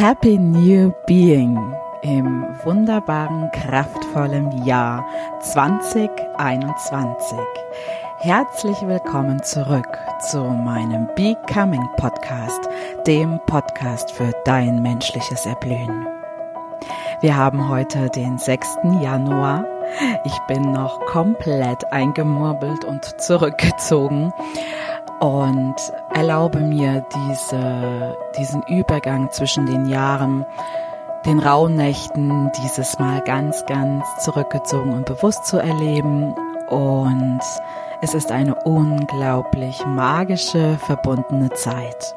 Happy New Being im wunderbaren, kraftvollen Jahr 2021. Herzlich willkommen zurück zu meinem Becoming Podcast, dem Podcast für dein menschliches Erblühen. Wir haben heute den 6. Januar. Ich bin noch komplett eingemurmelt und zurückgezogen und erlaube mir diese, diesen Übergang zwischen den Jahren, den Rauhnächten dieses Mal ganz, ganz zurückgezogen und bewusst zu erleben. Und es ist eine unglaublich magische, verbundene Zeit.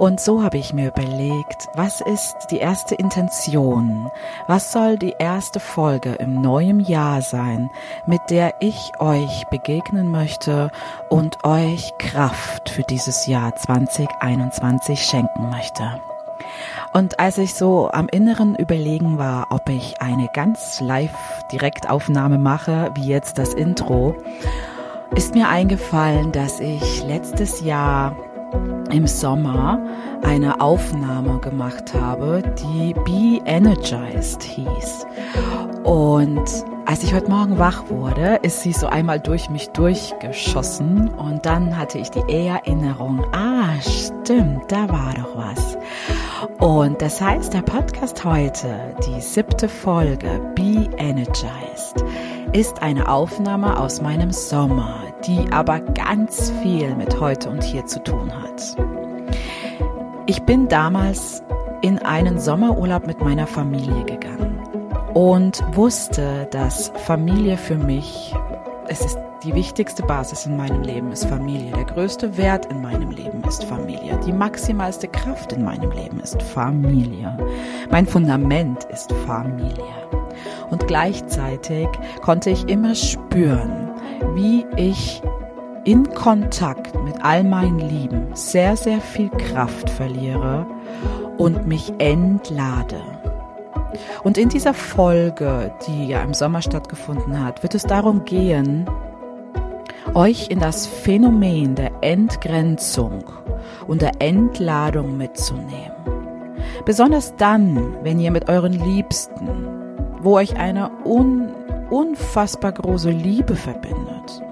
Und so habe ich mir überlegt, was ist die erste Intention? Was soll die erste Folge im neuen Jahr sein, mit der ich euch begegnen möchte und euch Kraft für dieses Jahr 2021 schenken möchte? Und als ich so am Inneren überlegen war, ob ich eine ganz live Direktaufnahme mache, wie jetzt das Intro, ist mir eingefallen, dass ich letztes Jahr im Sommer eine Aufnahme gemacht habe, die Be Energized hieß. Und als ich heute Morgen wach wurde, ist sie so einmal durch mich durchgeschossen und dann hatte ich die Erinnerung, ah, stimmt, da war doch was. Und das heißt, der Podcast heute, die siebte Folge, Be Energized, ist eine Aufnahme aus meinem Sommer, die aber ganz viel mit heute und hier zu tun hat. Ich bin damals in einen Sommerurlaub mit meiner Familie gegangen und wusste, dass Familie für mich, es ist die wichtigste Basis in meinem Leben ist Familie. Der größte Wert in meinem Leben ist Familie. Die maximalste Kraft in meinem Leben ist Familie. Mein Fundament ist Familie. Und gleichzeitig konnte ich immer spüren, wie ich in Kontakt mit all meinen Lieben sehr, sehr viel Kraft verliere und mich entlade. Und in dieser Folge, die ja im Sommer stattgefunden hat, wird es darum gehen, euch in das Phänomen der Entgrenzung und der Entladung mitzunehmen. Besonders dann, wenn ihr mit euren Liebsten, wo euch eine un unfassbar große Liebe verbindet,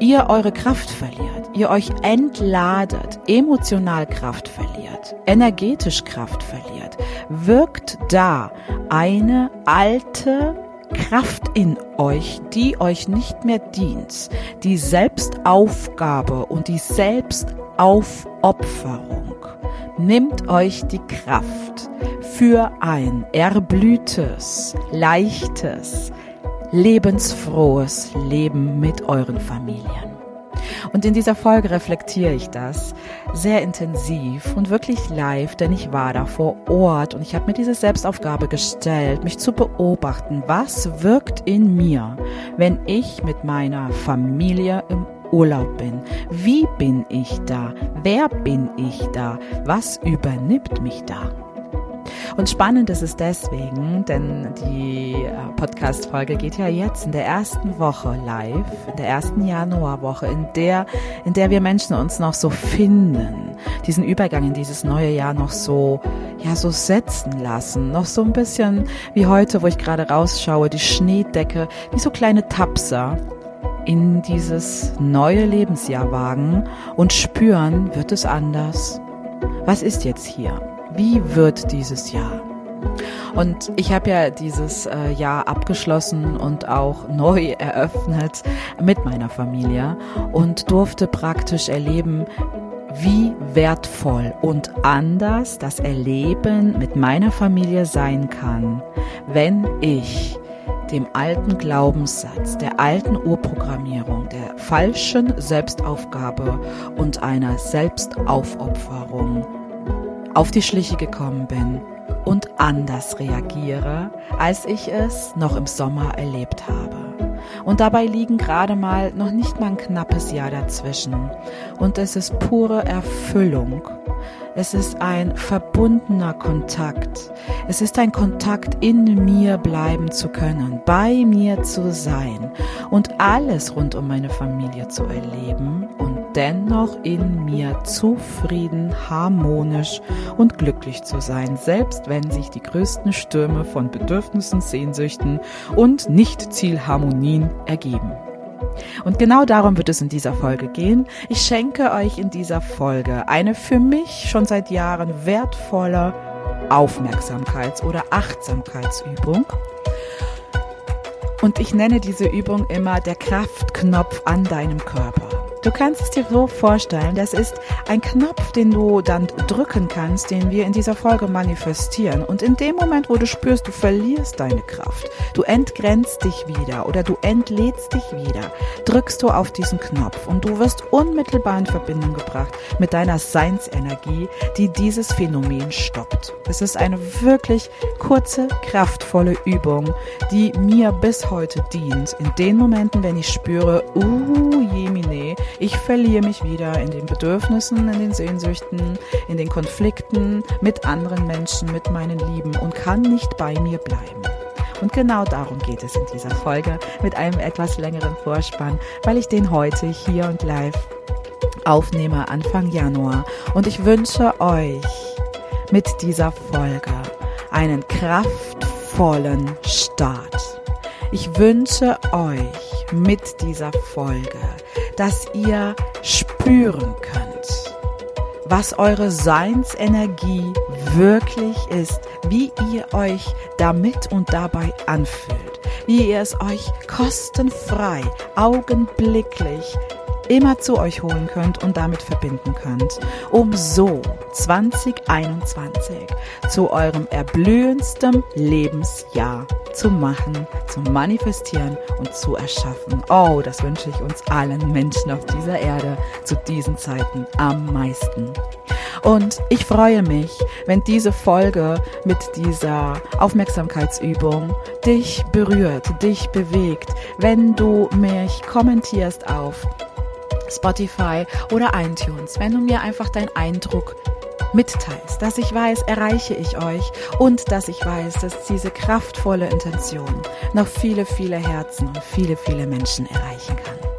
ihr eure Kraft verliert, ihr euch entladet, emotional Kraft verliert, energetisch Kraft verliert, wirkt da eine alte Kraft in euch, die euch nicht mehr dient, die Selbstaufgabe und die Selbstaufopferung nimmt euch die Kraft für ein erblühtes, leichtes, lebensfrohes Leben mit euren Familien. Und in dieser Folge reflektiere ich das sehr intensiv und wirklich live, denn ich war da vor Ort und ich habe mir diese Selbstaufgabe gestellt, mich zu beobachten, was wirkt in mir, wenn ich mit meiner Familie im Urlaub bin. Wie bin ich da? Wer bin ich da? Was übernimmt mich da? Und spannend ist es deswegen, denn die äh, Podcast-Folge geht ja jetzt in der ersten Woche live, in der ersten Januarwoche, in der, in der wir Menschen uns noch so finden, diesen Übergang in dieses neue Jahr noch so, ja, so setzen lassen, noch so ein bisschen wie heute, wo ich gerade rausschaue, die Schneedecke, wie so kleine Tapser in dieses neue Lebensjahr wagen und spüren, wird es anders? Was ist jetzt hier? Wie wird dieses Jahr? Und ich habe ja dieses äh, Jahr abgeschlossen und auch neu eröffnet mit meiner Familie und durfte praktisch erleben, wie wertvoll und anders das Erleben mit meiner Familie sein kann, wenn ich dem alten Glaubenssatz, der alten Urprogrammierung, der falschen Selbstaufgabe und einer Selbstaufopferung auf die Schliche gekommen bin und anders reagiere, als ich es noch im Sommer erlebt habe. Und dabei liegen gerade mal noch nicht mal ein knappes Jahr dazwischen. Und es ist pure Erfüllung. Es ist ein verbundener Kontakt. Es ist ein Kontakt, in mir bleiben zu können, bei mir zu sein und alles rund um meine Familie zu erleben dennoch in mir zufrieden, harmonisch und glücklich zu sein, selbst wenn sich die größten Stürme von Bedürfnissen, Sehnsüchten und Nicht-Zielharmonien ergeben. Und genau darum wird es in dieser Folge gehen. Ich schenke euch in dieser Folge eine für mich schon seit Jahren wertvolle Aufmerksamkeits- oder Achtsamkeitsübung. Und ich nenne diese Übung immer der Kraftknopf an deinem Körper. Du kannst es dir so vorstellen, das ist ein Knopf, den du dann drücken kannst, den wir in dieser Folge manifestieren. Und in dem Moment, wo du spürst, du verlierst deine Kraft, du entgrenzt dich wieder oder du entlädst dich wieder, drückst du auf diesen Knopf und du wirst unmittelbar in Verbindung gebracht mit deiner Seinsenergie, die dieses Phänomen stoppt. Es ist eine wirklich kurze, kraftvolle Übung, die mir bis heute dient. In den Momenten, wenn ich spüre, uh, jemine, ich verliere mich wieder in den Bedürfnissen, in den Sehnsüchten, in den Konflikten mit anderen Menschen, mit meinen Lieben und kann nicht bei mir bleiben. Und genau darum geht es in dieser Folge mit einem etwas längeren Vorspann, weil ich den heute hier und live aufnehme Anfang Januar. Und ich wünsche euch mit dieser Folge einen kraftvollen Start. Ich wünsche euch mit dieser Folge dass ihr spüren könnt, was eure Seinsenergie wirklich ist, wie ihr euch damit und dabei anfühlt, wie ihr es euch kostenfrei, augenblicklich immer zu euch holen könnt und damit verbinden könnt, um so 2021 zu eurem erblühendsten Lebensjahr zu machen, zu manifestieren und zu erschaffen. Oh, das wünsche ich uns allen Menschen auf dieser Erde zu diesen Zeiten am meisten. Und ich freue mich, wenn diese Folge mit dieser Aufmerksamkeitsübung dich berührt, dich bewegt, wenn du mich kommentierst auf Spotify oder iTunes, wenn du mir einfach deinen Eindruck mitteilst, dass ich weiß, erreiche ich euch und dass ich weiß, dass diese kraftvolle Intention noch viele, viele Herzen und viele, viele Menschen erreichen kann.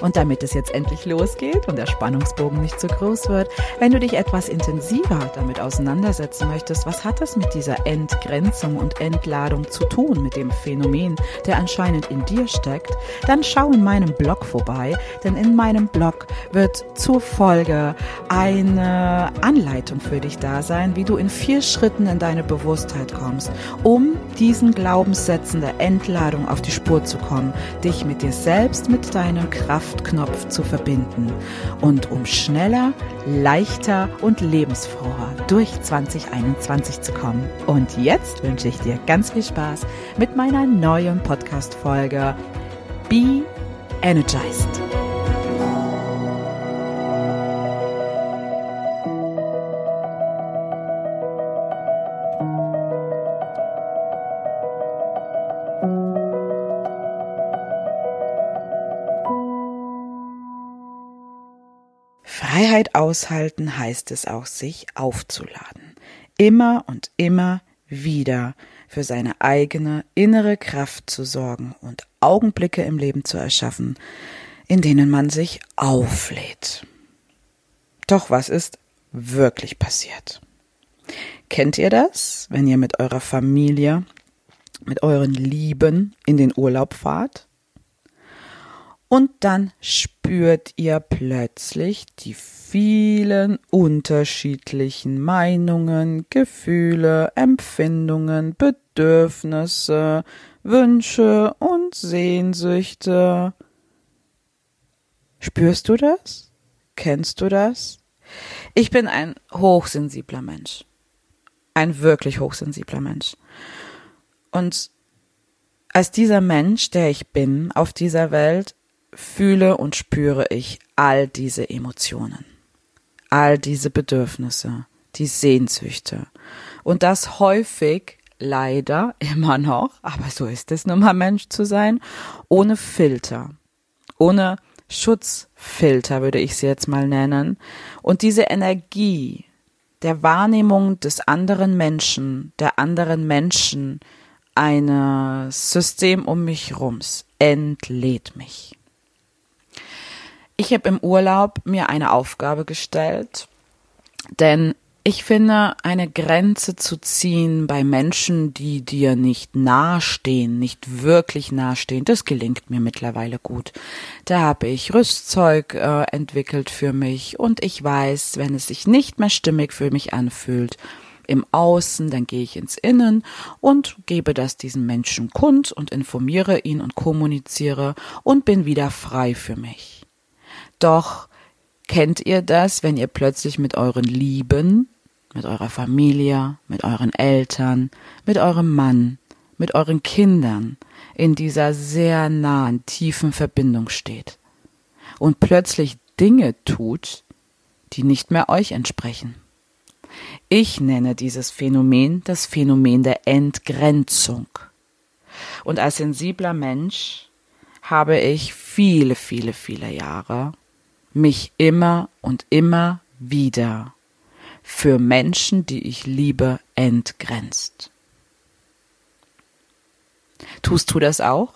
Und damit es jetzt endlich losgeht und der Spannungsbogen nicht zu groß wird, wenn du dich etwas intensiver damit auseinandersetzen möchtest, was hat das mit dieser Entgrenzung und Entladung zu tun, mit dem Phänomen, der anscheinend in dir steckt, dann schau in meinem Blog vorbei, denn in meinem Blog wird zur Folge eine Anleitung für dich da sein, wie du in vier Schritten in deine Bewusstheit kommst, um diesen Glaubenssätzen der Entladung auf die Spur zu kommen, dich mit dir selbst, mit deinem Kraft Kraftknopf zu verbinden und um schneller, leichter und lebensfroher durch 2021 zu kommen. Und jetzt wünsche ich dir ganz viel Spaß mit meiner neuen Podcast-Folge Be Energized. Aushalten heißt es auch, sich aufzuladen. Immer und immer wieder für seine eigene innere Kraft zu sorgen und Augenblicke im Leben zu erschaffen, in denen man sich auflädt. Doch was ist wirklich passiert? Kennt ihr das, wenn ihr mit eurer Familie, mit euren Lieben in den Urlaub fahrt? Und dann spürt ihr plötzlich die vielen unterschiedlichen Meinungen, Gefühle, Empfindungen, Bedürfnisse, Wünsche und Sehnsüchte. Spürst du das? Kennst du das? Ich bin ein hochsensibler Mensch. Ein wirklich hochsensibler Mensch. Und als dieser Mensch, der ich bin, auf dieser Welt, fühle und spüre ich all diese Emotionen, all diese Bedürfnisse, die Sehnsüchte. Und das häufig leider immer noch, aber so ist es nun mal Mensch zu sein, ohne Filter, ohne Schutzfilter würde ich sie jetzt mal nennen. Und diese Energie der Wahrnehmung des anderen Menschen, der anderen Menschen, eines System um mich rums, entlädt mich. Ich habe im Urlaub mir eine Aufgabe gestellt, denn ich finde, eine Grenze zu ziehen bei Menschen, die dir nicht nahestehen, nicht wirklich nahestehen, das gelingt mir mittlerweile gut. Da habe ich Rüstzeug äh, entwickelt für mich und ich weiß, wenn es sich nicht mehr stimmig für mich anfühlt, im Außen, dann gehe ich ins Innen und gebe das diesem Menschen kund und informiere ihn und kommuniziere und bin wieder frei für mich. Doch kennt ihr das, wenn ihr plötzlich mit euren Lieben, mit eurer Familie, mit euren Eltern, mit eurem Mann, mit euren Kindern in dieser sehr nahen, tiefen Verbindung steht und plötzlich Dinge tut, die nicht mehr euch entsprechen. Ich nenne dieses Phänomen das Phänomen der Entgrenzung. Und als sensibler Mensch habe ich viele, viele, viele Jahre mich immer und immer wieder für Menschen, die ich liebe, entgrenzt. Tust du das auch?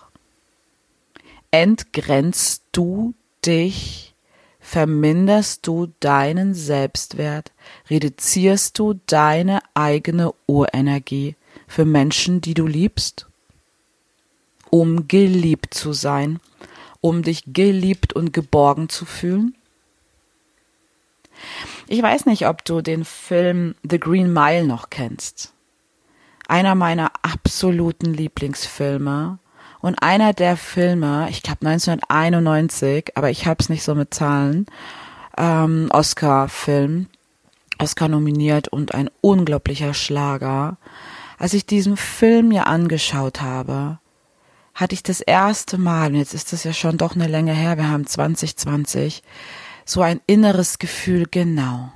Entgrenzt du dich verminderst du deinen Selbstwert, reduzierst du deine eigene Urenergie für Menschen, die du liebst, um geliebt zu sein, um dich geliebt und geborgen zu fühlen? Ich weiß nicht, ob du den Film The Green Mile noch kennst. Einer meiner absoluten Lieblingsfilme und einer der Filme, ich glaube 1991, aber ich habe es nicht so mit Zahlen, ähm, Oscar-Film, Oscar nominiert und ein unglaublicher Schlager. Als ich diesen Film mir angeschaut habe, hatte ich das erste Mal, und jetzt ist das ja schon doch eine Länge her, wir haben 2020, so ein inneres Gefühl, genau,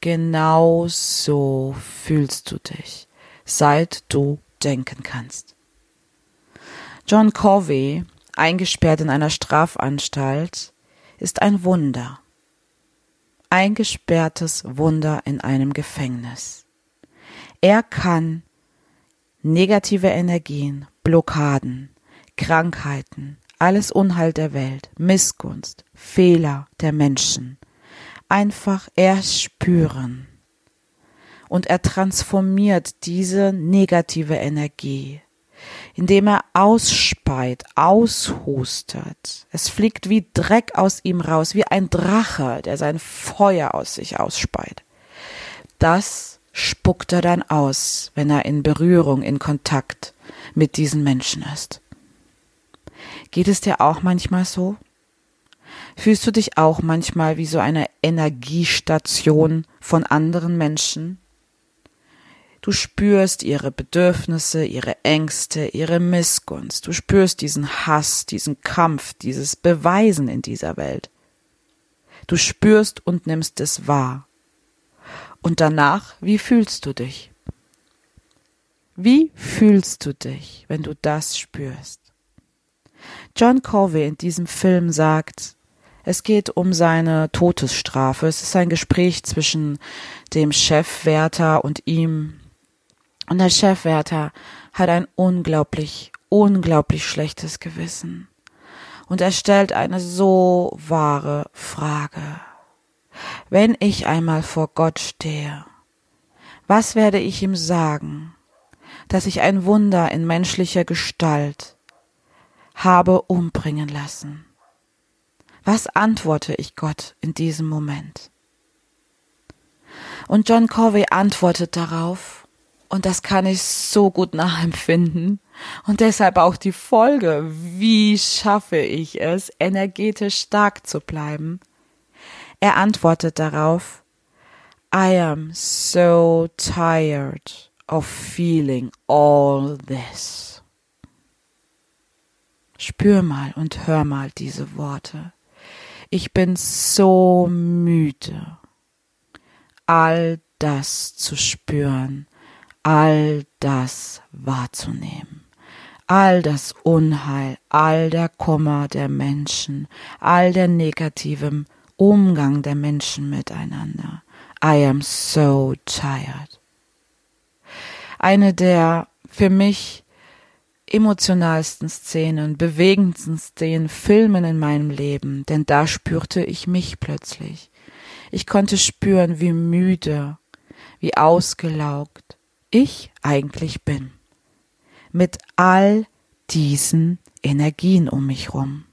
genau so fühlst du dich, seit du denken kannst. John Covey, eingesperrt in einer Strafanstalt, ist ein Wunder. Eingesperrtes Wunder in einem Gefängnis. Er kann negative Energien, Blockaden, Krankheiten, alles Unheil der Welt, Missgunst, Fehler der Menschen einfach erst spüren. Und er transformiert diese negative Energie indem er ausspeit, aushustet. Es fliegt wie Dreck aus ihm raus, wie ein Drache, der sein Feuer aus sich ausspeit. Das spuckt er dann aus, wenn er in Berührung, in Kontakt mit diesen Menschen ist. Geht es dir auch manchmal so? Fühlst du dich auch manchmal wie so eine Energiestation von anderen Menschen? Du spürst ihre Bedürfnisse, ihre Ängste, ihre Missgunst. Du spürst diesen Hass, diesen Kampf, dieses Beweisen in dieser Welt. Du spürst und nimmst es wahr. Und danach, wie fühlst du dich? Wie fühlst du dich, wenn du das spürst? John Covey in diesem Film sagt, es geht um seine Todesstrafe. Es ist ein Gespräch zwischen dem Chefwärter und ihm, und der Chefwärter hat ein unglaublich, unglaublich schlechtes Gewissen. Und er stellt eine so wahre Frage. Wenn ich einmal vor Gott stehe, was werde ich ihm sagen, dass ich ein Wunder in menschlicher Gestalt habe umbringen lassen? Was antworte ich Gott in diesem Moment? Und John Covey antwortet darauf, und das kann ich so gut nachempfinden. Und deshalb auch die Folge. Wie schaffe ich es, energetisch stark zu bleiben? Er antwortet darauf, I am so tired of feeling all this. Spür mal und hör mal diese Worte. Ich bin so müde, all das zu spüren, all das wahrzunehmen. All das Unheil, all der Kummer der Menschen, all der negative Umgang der Menschen miteinander. I am so tired. Eine der für mich emotionalsten Szenen, bewegendsten Szenen, Filmen in meinem Leben, denn da spürte ich mich plötzlich. Ich konnte spüren, wie müde, wie ausgelaugt ich eigentlich bin. Mit all diesen Energien um mich rum.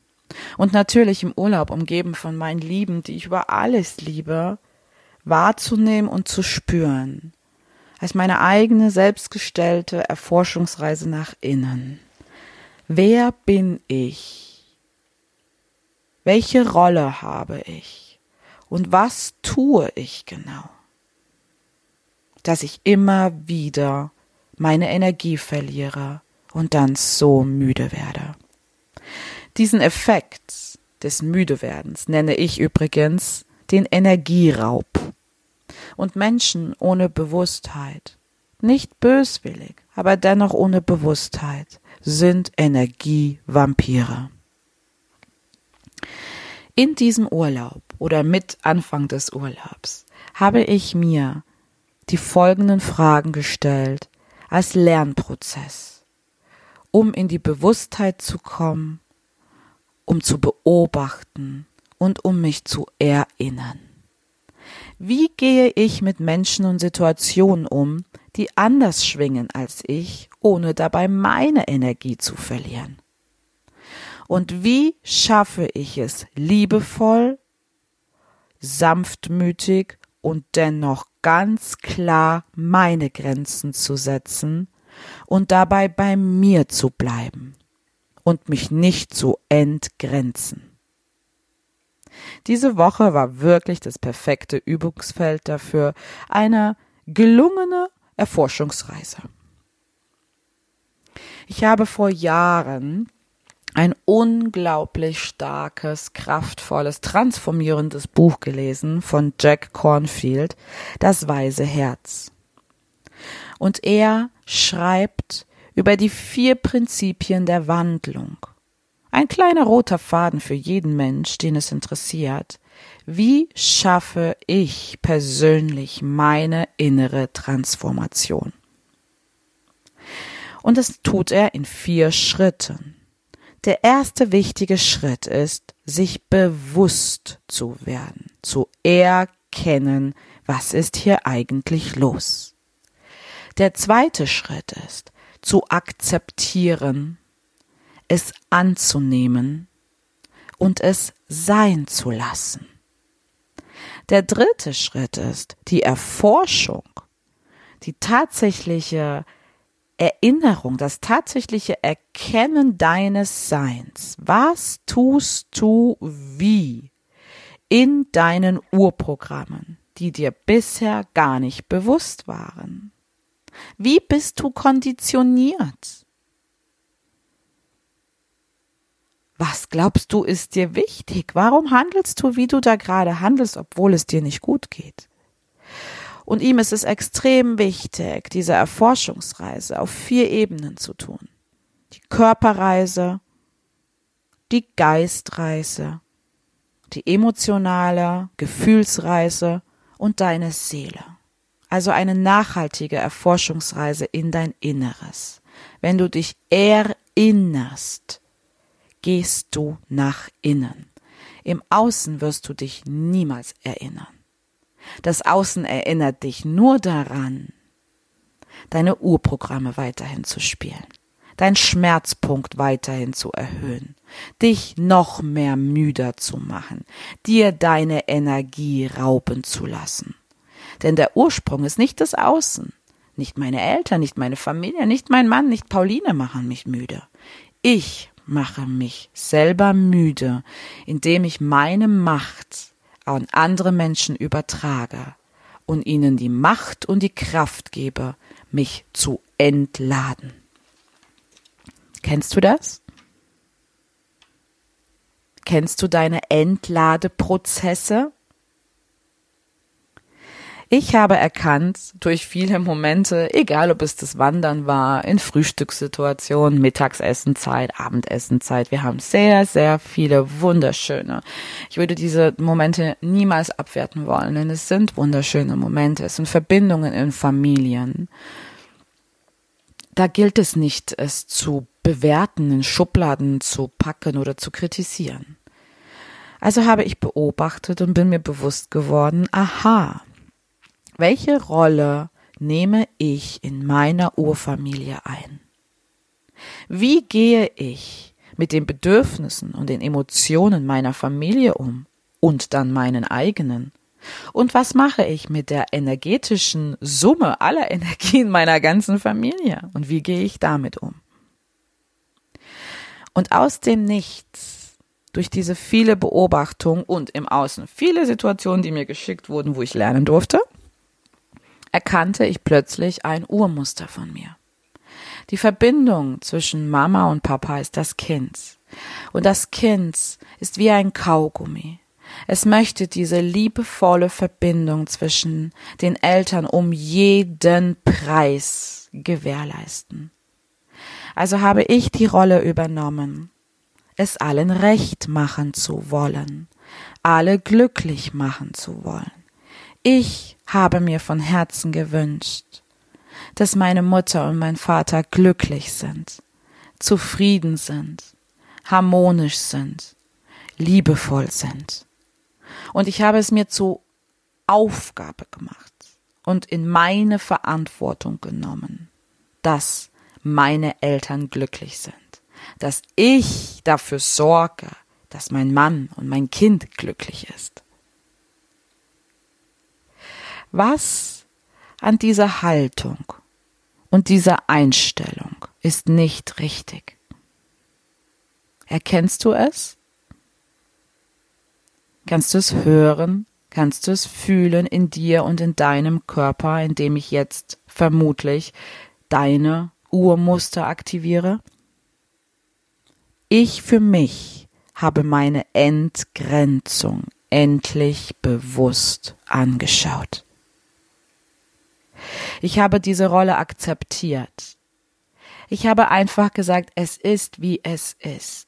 Und natürlich im Urlaub umgeben von meinen Lieben, die ich über alles liebe, wahrzunehmen und zu spüren, als meine eigene selbstgestellte Erforschungsreise nach innen. Wer bin ich? Welche Rolle habe ich? Und was tue ich genau? Dass ich immer wieder meine Energie verliere und dann so müde werde. Diesen Effekt des Müdewerdens nenne ich übrigens den Energieraub. Und Menschen ohne Bewusstheit, nicht böswillig, aber dennoch ohne Bewusstheit, sind Energievampire. In diesem Urlaub oder mit Anfang des Urlaubs habe ich mir die folgenden Fragen gestellt als Lernprozess, um in die Bewusstheit zu kommen, um zu beobachten und um mich zu erinnern. Wie gehe ich mit Menschen und Situationen um, die anders schwingen als ich, ohne dabei meine Energie zu verlieren? Und wie schaffe ich es liebevoll, sanftmütig und dennoch ganz klar meine Grenzen zu setzen und dabei bei mir zu bleiben und mich nicht zu entgrenzen? Diese Woche war wirklich das perfekte Übungsfeld dafür, eine gelungene Erforschungsreise. Ich habe vor Jahren ein unglaublich starkes, kraftvolles, transformierendes Buch gelesen von Jack Cornfield, Das weise Herz. Und er schreibt über die vier Prinzipien der Wandlung. Ein kleiner roter Faden für jeden Mensch, den es interessiert. Wie schaffe ich persönlich meine innere Transformation? Und das tut er in vier Schritten. Der erste wichtige Schritt ist, sich bewusst zu werden, zu erkennen, was ist hier eigentlich los. Der zweite Schritt ist, zu akzeptieren, es anzunehmen und es sein zu lassen. Der dritte Schritt ist die Erforschung, die tatsächliche Erinnerung, das tatsächliche Erkennen deines Seins. Was tust du wie in deinen Urprogrammen, die dir bisher gar nicht bewusst waren? Wie bist du konditioniert? Was glaubst du ist dir wichtig? Warum handelst du, wie du da gerade handelst, obwohl es dir nicht gut geht? Und ihm ist es extrem wichtig, diese Erforschungsreise auf vier Ebenen zu tun. Die Körperreise, die Geistreise, die emotionale Gefühlsreise und deine Seele. Also eine nachhaltige Erforschungsreise in dein Inneres. Wenn du dich erinnerst, gehst du nach innen. Im Außen wirst du dich niemals erinnern. Das Außen erinnert dich nur daran, deine Urprogramme weiterhin zu spielen, dein Schmerzpunkt weiterhin zu erhöhen, dich noch mehr müder zu machen, dir deine Energie rauben zu lassen. Denn der Ursprung ist nicht das Außen. Nicht meine Eltern, nicht meine Familie, nicht mein Mann, nicht Pauline machen mich müde. Ich mache mich selber müde, indem ich meine Macht an andere Menschen übertrage und ihnen die Macht und die Kraft gebe, mich zu entladen. Kennst du das? Kennst du deine Entladeprozesse? Ich habe erkannt durch viele Momente, egal ob es das Wandern war, in Frühstückssituationen, Mittagsessenzeit, Abendessenzeit, wir haben sehr, sehr viele wunderschöne. Ich würde diese Momente niemals abwerten wollen, denn es sind wunderschöne Momente, es sind Verbindungen in Familien. Da gilt es nicht, es zu bewerten, in Schubladen zu packen oder zu kritisieren. Also habe ich beobachtet und bin mir bewusst geworden, aha, welche Rolle nehme ich in meiner Urfamilie ein? Wie gehe ich mit den Bedürfnissen und den Emotionen meiner Familie um und dann meinen eigenen? Und was mache ich mit der energetischen Summe aller Energien meiner ganzen Familie? Und wie gehe ich damit um? Und aus dem Nichts, durch diese viele Beobachtungen und im Außen viele Situationen, die mir geschickt wurden, wo ich lernen durfte, erkannte ich plötzlich ein Urmuster von mir. Die Verbindung zwischen Mama und Papa ist das Kind. Und das Kind ist wie ein Kaugummi. Es möchte diese liebevolle Verbindung zwischen den Eltern um jeden Preis gewährleisten. Also habe ich die Rolle übernommen, es allen recht machen zu wollen, alle glücklich machen zu wollen. Ich habe mir von Herzen gewünscht, dass meine Mutter und mein Vater glücklich sind, zufrieden sind, harmonisch sind, liebevoll sind. Und ich habe es mir zur Aufgabe gemacht und in meine Verantwortung genommen, dass meine Eltern glücklich sind, dass ich dafür sorge, dass mein Mann und mein Kind glücklich ist. Was an dieser Haltung und dieser Einstellung ist nicht richtig? Erkennst du es? Kannst du es hören? Kannst du es fühlen in dir und in deinem Körper, in dem ich jetzt vermutlich deine Urmuster aktiviere? Ich für mich habe meine Entgrenzung endlich bewusst angeschaut. Ich habe diese Rolle akzeptiert. Ich habe einfach gesagt, es ist, wie es ist.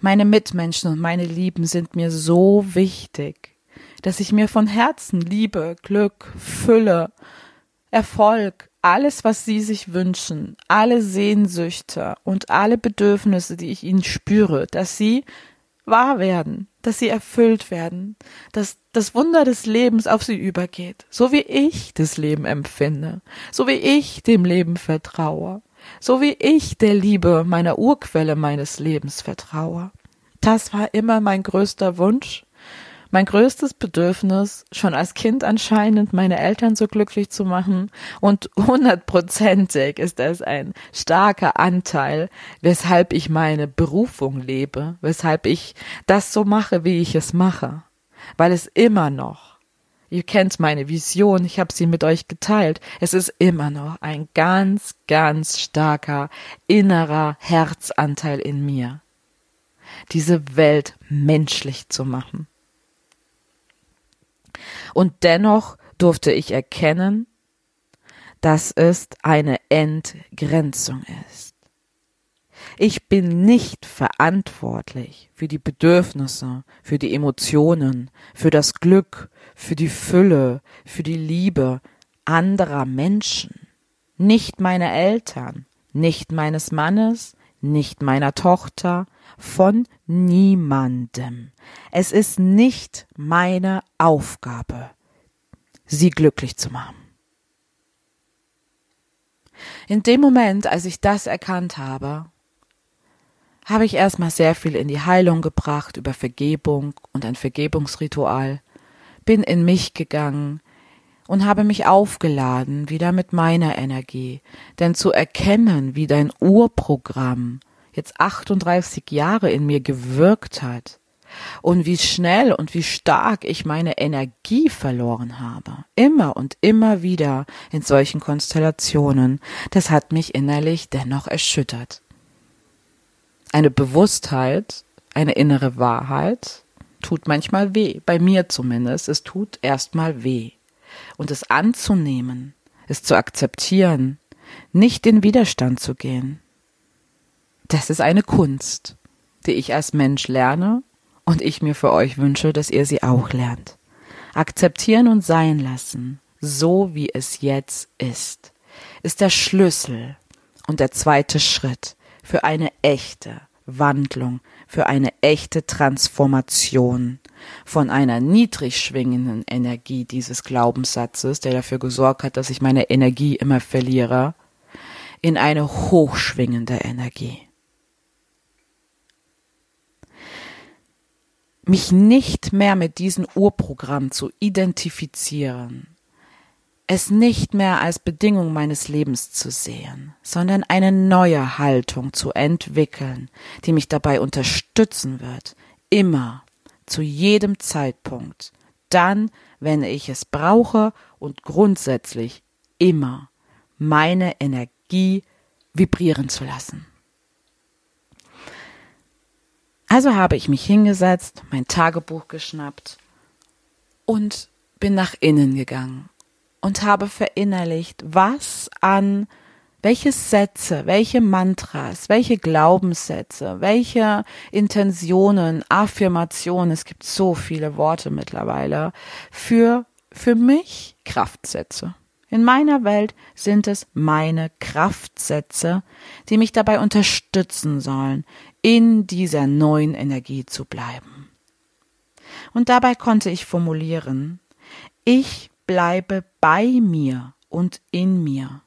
Meine Mitmenschen und meine Lieben sind mir so wichtig, dass ich mir von Herzen Liebe, Glück, Fülle, Erfolg, alles, was sie sich wünschen, alle Sehnsüchte und alle Bedürfnisse, die ich ihnen spüre, dass sie wahr werden, dass sie erfüllt werden, dass das Wunder des Lebens auf sie übergeht, so wie ich das Leben empfinde, so wie ich dem Leben vertraue so wie ich der Liebe meiner Urquelle meines Lebens vertraue. Das war immer mein größter Wunsch, mein größtes Bedürfnis, schon als Kind anscheinend meine Eltern so glücklich zu machen und hundertprozentig ist es ein starker Anteil, weshalb ich meine Berufung lebe, weshalb ich das so mache, wie ich es mache, weil es immer noch Ihr kennt meine Vision, ich habe sie mit euch geteilt. Es ist immer noch ein ganz, ganz starker innerer Herzanteil in mir, diese Welt menschlich zu machen. Und dennoch durfte ich erkennen, dass es eine Entgrenzung ist. Ich bin nicht verantwortlich für die Bedürfnisse, für die Emotionen, für das Glück, für die Fülle, für die Liebe anderer Menschen, nicht meine Eltern, nicht meines Mannes, nicht meiner Tochter, von niemandem. Es ist nicht meine Aufgabe, sie glücklich zu machen. In dem Moment, als ich das erkannt habe, habe ich erstmal sehr viel in die Heilung gebracht über Vergebung und ein Vergebungsritual bin in mich gegangen und habe mich aufgeladen wieder mit meiner Energie. Denn zu erkennen, wie dein Urprogramm jetzt 38 Jahre in mir gewirkt hat und wie schnell und wie stark ich meine Energie verloren habe, immer und immer wieder in solchen Konstellationen, das hat mich innerlich dennoch erschüttert. Eine Bewusstheit, eine innere Wahrheit, tut manchmal weh, bei mir zumindest, es tut erstmal weh. Und es anzunehmen, es zu akzeptieren, nicht in Widerstand zu gehen, das ist eine Kunst, die ich als Mensch lerne und ich mir für euch wünsche, dass ihr sie auch lernt. Akzeptieren und sein lassen, so wie es jetzt ist, ist der Schlüssel, Und der zweite Schritt für eine echte Wandlung, für eine echte Transformation von einer niedrig schwingenden Energie dieses Glaubenssatzes, der dafür gesorgt hat, dass ich meine Energie immer verliere, in eine hochschwingende Energie. Mich nicht mehr mit diesem Urprogramm zu identifizieren, es nicht mehr als Bedingung meines Lebens zu sehen, sondern eine neue Haltung zu entwickeln, die mich dabei unterstützen wird, immer, zu jedem Zeitpunkt, dann, wenn ich es brauche und grundsätzlich immer meine Energie vibrieren zu lassen. Also habe ich mich hingesetzt, mein Tagebuch geschnappt und bin nach innen gegangen und habe verinnerlicht, was an welche Sätze, welche Mantras, welche Glaubenssätze, welche Intentionen, Affirmationen, es gibt so viele Worte mittlerweile, für, für mich Kraftsätze. In meiner Welt sind es meine Kraftsätze, die mich dabei unterstützen sollen, in dieser neuen Energie zu bleiben. Und dabei konnte ich formulieren, ich bleibe bei mir und in mir.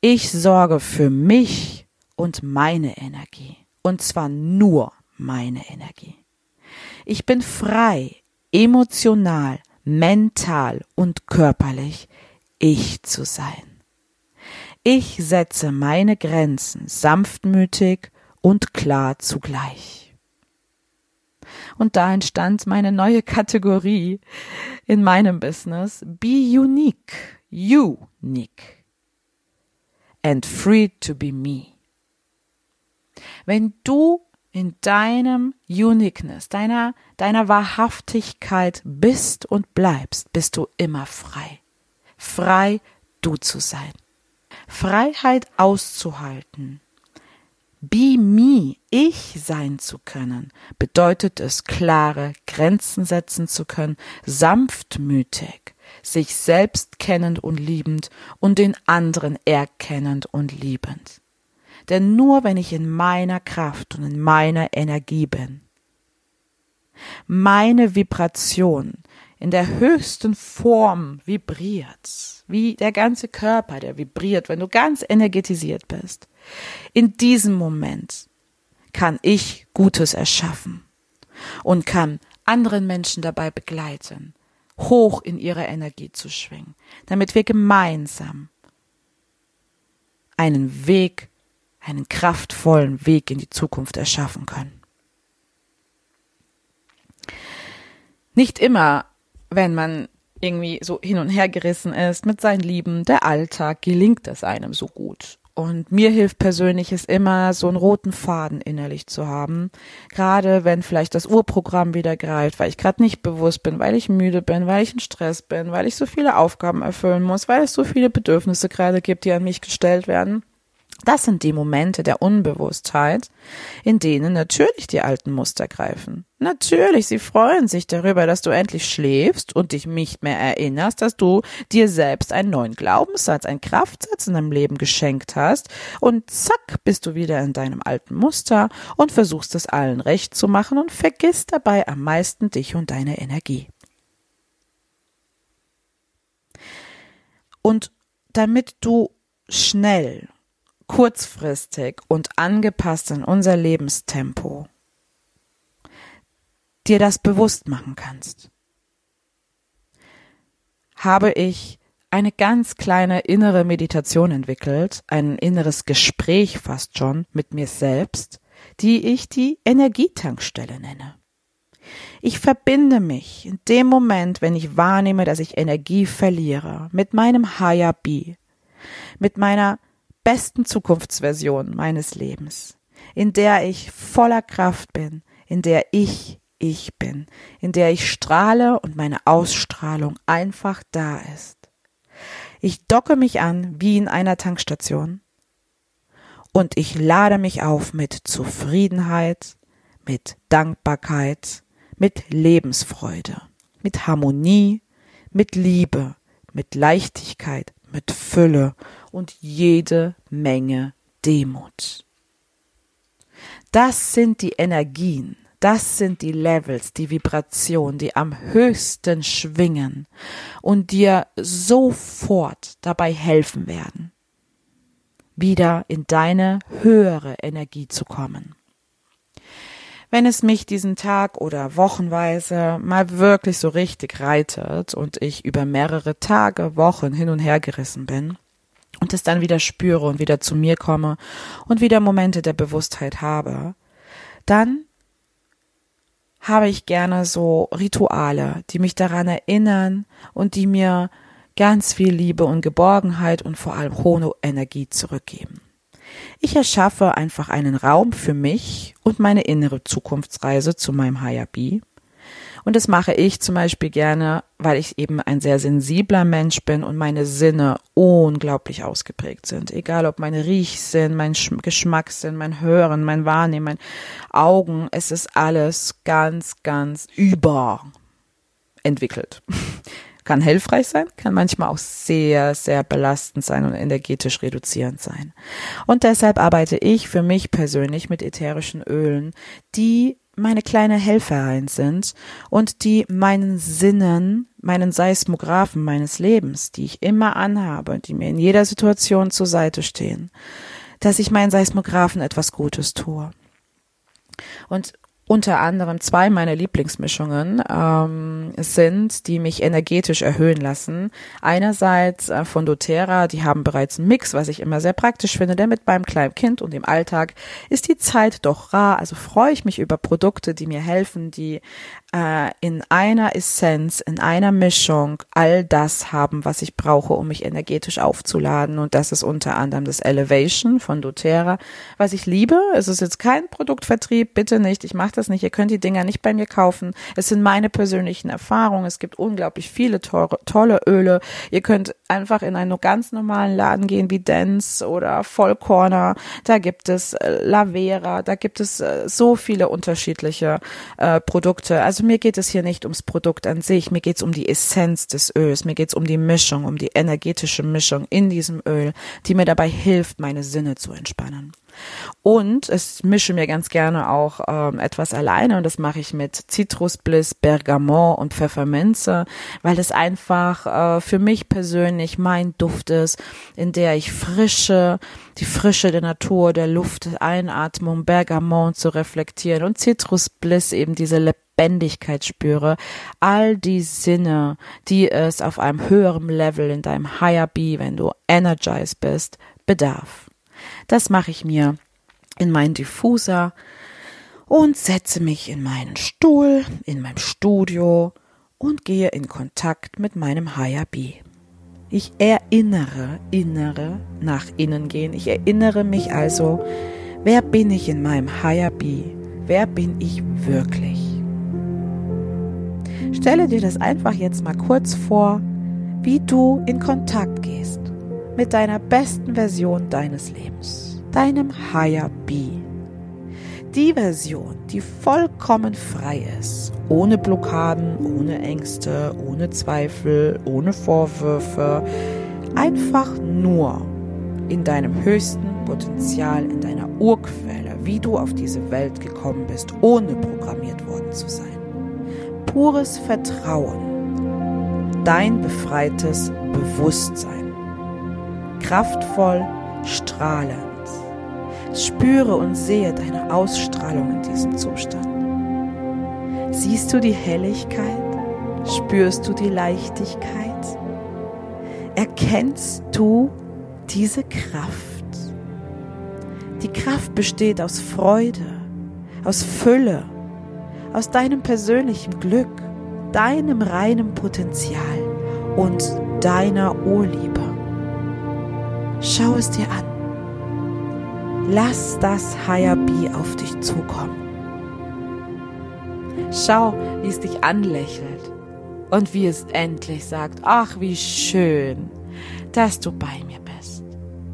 Ich sorge für mich und meine Energie. Und zwar nur meine Energie. Ich bin frei, emotional, mental und körperlich ich zu sein. Ich setze meine Grenzen sanftmütig und klar zugleich. Und da entstand meine neue Kategorie in meinem Business. Be unique. Unique. And free to be me. Wenn du in deinem Uniqueness, deiner, deiner Wahrhaftigkeit bist und bleibst, bist du immer frei. Frei, du zu sein. Freiheit auszuhalten, Be me, ich sein zu können, bedeutet es, klare Grenzen setzen zu können, sanftmütig, sich selbst kennend und liebend und den anderen erkennend und liebend. Denn nur wenn ich in meiner Kraft und in meiner Energie bin, meine Vibration in der höchsten Form vibriert, wie der ganze Körper, der vibriert, wenn du ganz energetisiert bist, in diesem Moment kann ich Gutes erschaffen und kann anderen Menschen dabei begleiten, hoch in ihre Energie zu schwingen, damit wir gemeinsam einen Weg, einen kraftvollen Weg in die Zukunft erschaffen können. Nicht immer, wenn man irgendwie so hin und her gerissen ist mit seinen Lieben, der Alltag gelingt es einem so gut. Und mir hilft persönlich es immer, so einen roten Faden innerlich zu haben. Gerade wenn vielleicht das Urprogramm wieder greift, weil ich gerade nicht bewusst bin, weil ich müde bin, weil ich in Stress bin, weil ich so viele Aufgaben erfüllen muss, weil es so viele Bedürfnisse gerade gibt, die an mich gestellt werden. Das sind die Momente der Unbewusstheit, in denen natürlich die alten Muster greifen. Natürlich, sie freuen sich darüber, dass du endlich schläfst und dich nicht mehr erinnerst, dass du dir selbst einen neuen Glaubenssatz, einen Kraftsatz in deinem Leben geschenkt hast und zack, bist du wieder in deinem alten Muster und versuchst es allen recht zu machen und vergisst dabei am meisten dich und deine Energie. Und damit du schnell kurzfristig und angepasst an unser Lebenstempo dir das bewusst machen kannst. Habe ich eine ganz kleine innere Meditation entwickelt, ein inneres Gespräch fast schon mit mir selbst, die ich die Energietankstelle nenne. Ich verbinde mich in dem Moment, wenn ich wahrnehme, dass ich Energie verliere, mit meinem Higher B, mit meiner besten Zukunftsversion meines Lebens, in der ich voller Kraft bin, in der ich ich bin, in der ich strahle und meine Ausstrahlung einfach da ist. Ich docke mich an wie in einer Tankstation und ich lade mich auf mit Zufriedenheit, mit Dankbarkeit, mit Lebensfreude, mit Harmonie, mit Liebe, mit Leichtigkeit, mit Fülle und jede Menge Demut. Das sind die Energien, das sind die Levels, die Vibrationen, die am höchsten schwingen und dir sofort dabei helfen werden, wieder in deine höhere Energie zu kommen. Wenn es mich diesen Tag oder wochenweise mal wirklich so richtig reitet und ich über mehrere Tage, Wochen hin und her gerissen bin, und es dann wieder spüre und wieder zu mir komme und wieder Momente der Bewusstheit habe, dann habe ich gerne so Rituale, die mich daran erinnern und die mir ganz viel Liebe und Geborgenheit und vor allem hohe Energie zurückgeben. Ich erschaffe einfach einen Raum für mich und meine innere Zukunftsreise zu meinem Be und das mache ich zum Beispiel gerne, weil ich eben ein sehr sensibler Mensch bin und meine Sinne unglaublich ausgeprägt sind. Egal ob meine Riechsinn, mein Geschmackssinn, mein Hören, mein Wahrnehmen, mein Augen, es ist alles ganz, ganz überentwickelt. kann hilfreich sein, kann manchmal auch sehr, sehr belastend sein und energetisch reduzierend sein. Und deshalb arbeite ich für mich persönlich mit ätherischen Ölen, die meine kleine Helferin sind und die meinen Sinnen, meinen Seismographen meines Lebens, die ich immer anhabe, die mir in jeder Situation zur Seite stehen, dass ich meinen Seismographen etwas Gutes tue. Und unter anderem zwei meiner Lieblingsmischungen ähm, sind, die mich energetisch erhöhen lassen. Einerseits äh, von doTERRA, die haben bereits einen Mix, was ich immer sehr praktisch finde, denn mit meinem kleinen Kind und im Alltag ist die Zeit doch rar. Also freue ich mich über Produkte, die mir helfen, die äh, in einer Essenz, in einer Mischung all das haben, was ich brauche, um mich energetisch aufzuladen. Und das ist unter anderem das Elevation von doTERRA, was ich liebe. Es ist jetzt kein Produktvertrieb, bitte nicht. Ich mache das nicht. Ihr könnt die Dinger nicht bei mir kaufen. Es sind meine persönlichen Erfahrungen. Es gibt unglaublich viele tolle, tolle Öle. Ihr könnt einfach in einen ganz normalen Laden gehen wie Dance oder Vollcorner. Da gibt es äh, Lavera, da gibt es äh, so viele unterschiedliche äh, Produkte. Also mir geht es hier nicht ums Produkt an sich, mir geht es um die Essenz des Öls, mir geht es um die Mischung, um die energetische Mischung in diesem Öl, die mir dabei hilft, meine Sinne zu entspannen. Und es mische mir ganz gerne auch ähm, etwas alleine und das mache ich mit Zitrusbliss, Bergamot und Pfefferminze, weil es einfach äh, für mich persönlich mein Duft ist, in der ich frische, die Frische der Natur, der Luft einatme, um Bergamot zu reflektieren und Zitrusbliss eben diese Lebendigkeit spüre, all die Sinne, die es auf einem höheren Level in deinem Higher Be, wenn du energized bist, bedarf. Das mache ich mir in meinen Diffuser und setze mich in meinen Stuhl, in meinem Studio und gehe in Kontakt mit meinem Higher Be. Ich erinnere, innere, nach innen gehen. Ich erinnere mich also, wer bin ich in meinem Higher Be? Wer bin ich wirklich? Stelle dir das einfach jetzt mal kurz vor, wie du in Kontakt gehst mit deiner besten Version deines Lebens, deinem Higher Be. Die Version, die vollkommen frei ist, ohne Blockaden, ohne Ängste, ohne Zweifel, ohne Vorwürfe, einfach nur in deinem höchsten Potenzial, in deiner Urquelle, wie du auf diese Welt gekommen bist, ohne programmiert worden zu sein. Pures Vertrauen, dein befreites Bewusstsein kraftvoll, strahlend. Spüre und sehe deine Ausstrahlung in diesem Zustand. Siehst du die Helligkeit? Spürst du die Leichtigkeit? Erkennst du diese Kraft? Die Kraft besteht aus Freude, aus Fülle, aus deinem persönlichen Glück, deinem reinen Potenzial und deiner Urliebe. Schau es dir an. Lass das Be auf dich zukommen. Schau, wie es dich anlächelt und wie es endlich sagt, ach wie schön, dass du bei mir bist.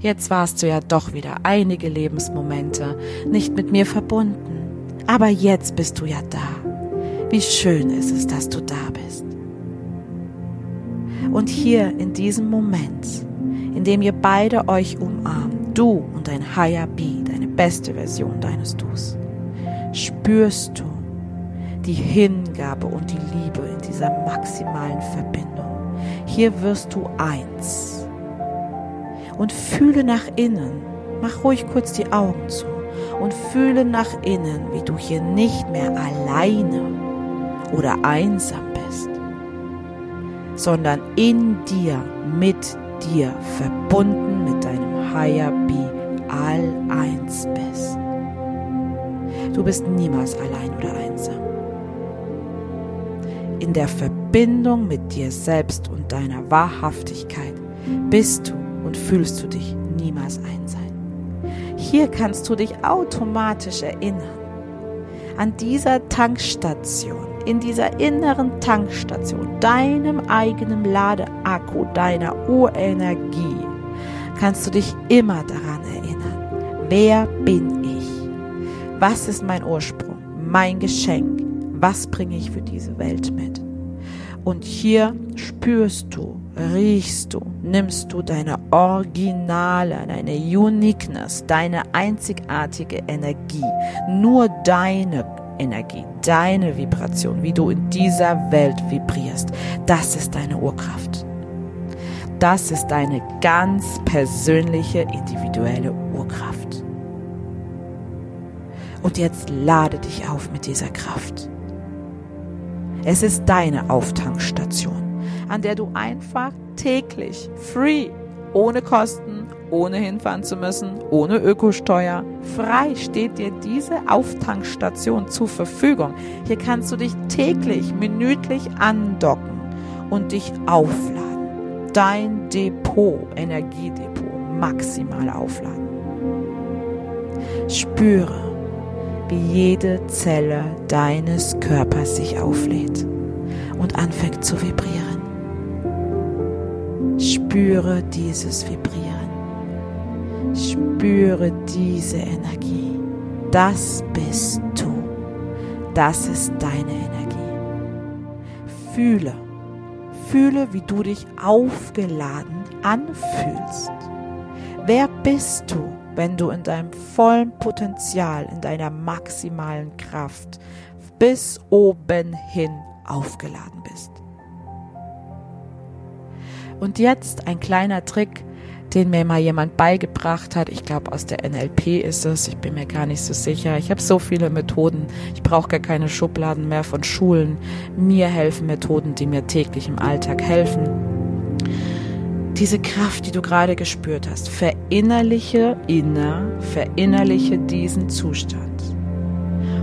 Jetzt warst du ja doch wieder einige Lebensmomente nicht mit mir verbunden, aber jetzt bist du ja da. Wie schön ist es, dass du da bist. Und hier in diesem Moment indem ihr beide euch umarmt, du und dein Higher Be, deine beste Version deines Dus, spürst du die Hingabe und die Liebe in dieser maximalen Verbindung. Hier wirst du eins. Und fühle nach innen. Mach ruhig kurz die Augen zu und fühle nach innen, wie du hier nicht mehr alleine oder einsam bist, sondern in dir, mit dir, verbunden mit deinem Higher Be, all eins bist. Du bist niemals allein oder einsam. In der Verbindung mit dir selbst und deiner Wahrhaftigkeit bist du und fühlst du dich niemals einsam. Hier kannst du dich automatisch erinnern an dieser Tankstation, in dieser inneren Tankstation, deinem eigenen Ladeakku, deiner Urenergie, kannst du dich immer daran erinnern, wer bin ich? Was ist mein Ursprung, mein Geschenk? Was bringe ich für diese Welt mit? Und hier spürst du, riechst du, nimmst du deine Originale, deine Uniqueness, deine einzigartige Energie, nur deine Energie, deine Vibration, wie du in dieser Welt vibrierst, das ist deine Urkraft. Das ist deine ganz persönliche, individuelle Urkraft. Und jetzt lade dich auf mit dieser Kraft. Es ist deine Auftankstation, an der du einfach täglich, free, ohne Kosten, ohne hinfahren zu müssen, ohne Ökosteuer, frei steht dir diese Auftankstation zur Verfügung. Hier kannst du dich täglich, minütlich andocken und dich aufladen. Dein Depot, Energiedepot, maximal aufladen. Spüre, wie jede Zelle deines Körpers sich auflädt und anfängt zu vibrieren. Spüre dieses Vibrieren. Spüre diese Energie. Das bist du. Das ist deine Energie. Fühle, fühle, wie du dich aufgeladen anfühlst. Wer bist du? wenn du in deinem vollen Potenzial, in deiner maximalen Kraft bis oben hin aufgeladen bist. Und jetzt ein kleiner Trick, den mir mal jemand beigebracht hat. Ich glaube, aus der NLP ist es. Ich bin mir gar nicht so sicher. Ich habe so viele Methoden. Ich brauche gar keine Schubladen mehr von Schulen. Mir helfen Methoden, die mir täglich im Alltag helfen diese Kraft, die du gerade gespürt hast, verinnerliche inner, verinnerliche diesen Zustand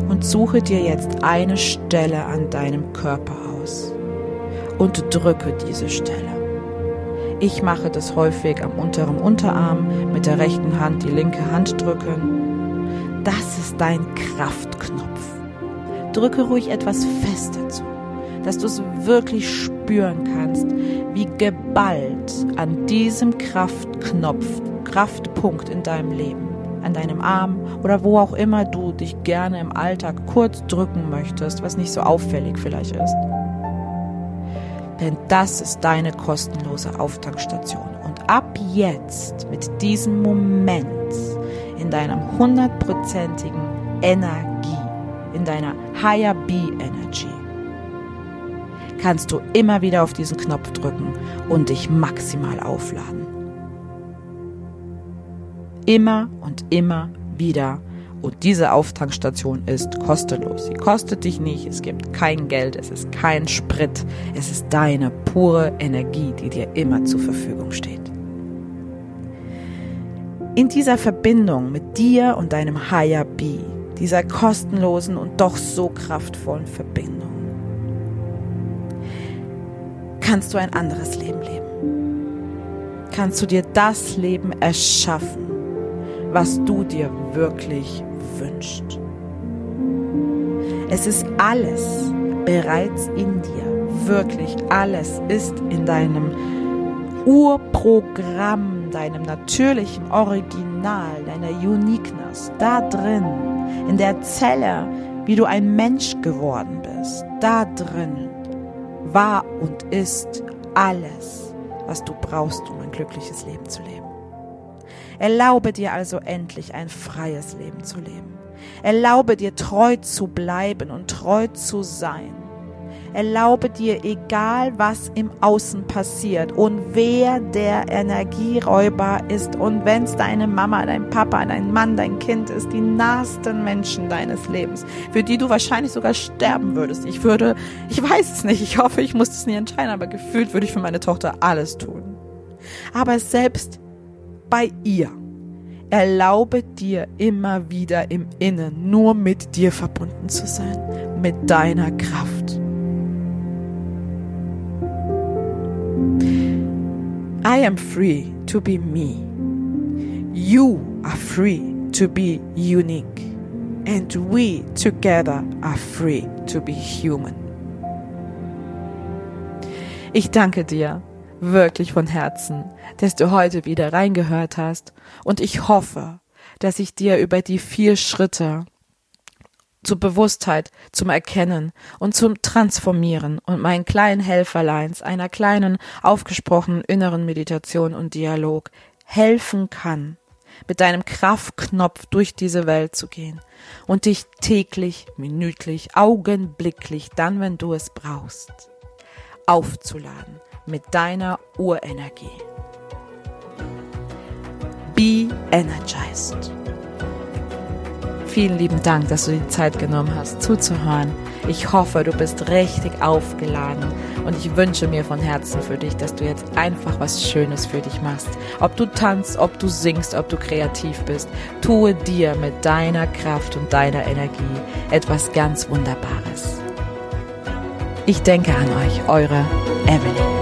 und suche dir jetzt eine Stelle an deinem Körper aus und drücke diese Stelle. Ich mache das häufig am unteren Unterarm, mit der rechten Hand die linke Hand drücken. Das ist dein Kraftknopf. Drücke ruhig etwas fester zu dass du es wirklich spüren kannst, wie geballt an diesem Kraftknopf, Kraftpunkt in deinem Leben, an deinem Arm oder wo auch immer du dich gerne im Alltag kurz drücken möchtest, was nicht so auffällig vielleicht ist. Denn das ist deine kostenlose Auftankstation. Und ab jetzt, mit diesem Moment, in deinem hundertprozentigen Energie, in deiner Higher B Energy, kannst du immer wieder auf diesen Knopf drücken und dich maximal aufladen. Immer und immer wieder. Und diese Auftankstation ist kostenlos. Sie kostet dich nicht, es gibt kein Geld, es ist kein Sprit, es ist deine pure Energie, die dir immer zur Verfügung steht. In dieser Verbindung mit dir und deinem Higher Be, dieser kostenlosen und doch so kraftvollen Verbindung, kannst du ein anderes Leben leben. Kannst du dir das Leben erschaffen, was du dir wirklich wünschst. Es ist alles bereits in dir, wirklich alles ist in deinem Urprogramm, deinem natürlichen Original, deiner Uniqueness, da drin, in der Zelle, wie du ein Mensch geworden bist, da drin war und ist alles, was du brauchst, um ein glückliches Leben zu leben. Erlaube dir also endlich ein freies Leben zu leben. Erlaube dir treu zu bleiben und treu zu sein. Erlaube dir, egal was im Außen passiert und wer der Energieräuber ist und wenn es deine Mama, dein Papa, dein Mann, dein Kind ist, die nahesten Menschen deines Lebens, für die du wahrscheinlich sogar sterben würdest. Ich würde, ich weiß es nicht, ich hoffe, ich muss es nie entscheiden, aber gefühlt würde ich für meine Tochter alles tun. Aber selbst bei ihr Erlaube dir immer wieder im Innen nur mit dir verbunden zu sein, mit deiner Kraft. I am free to be me. You are free to be unique. And we together are free to be human. Ich danke dir wirklich von Herzen, dass du heute wieder reingehört hast. Und ich hoffe, dass ich dir über die vier Schritte zur Bewusstheit, zum Erkennen und zum Transformieren und meinen kleinen Helferleins, einer kleinen, aufgesprochenen inneren Meditation und Dialog helfen kann, mit deinem Kraftknopf durch diese Welt zu gehen und dich täglich, minütlich, augenblicklich, dann, wenn du es brauchst, aufzuladen mit deiner Urenergie. Be energized. Vielen lieben Dank, dass du die Zeit genommen hast, zuzuhören. Ich hoffe, du bist richtig aufgeladen und ich wünsche mir von Herzen für dich, dass du jetzt einfach was Schönes für dich machst. Ob du tanzt, ob du singst, ob du kreativ bist, tue dir mit deiner Kraft und deiner Energie etwas ganz Wunderbares. Ich denke an euch, eure Evelyn.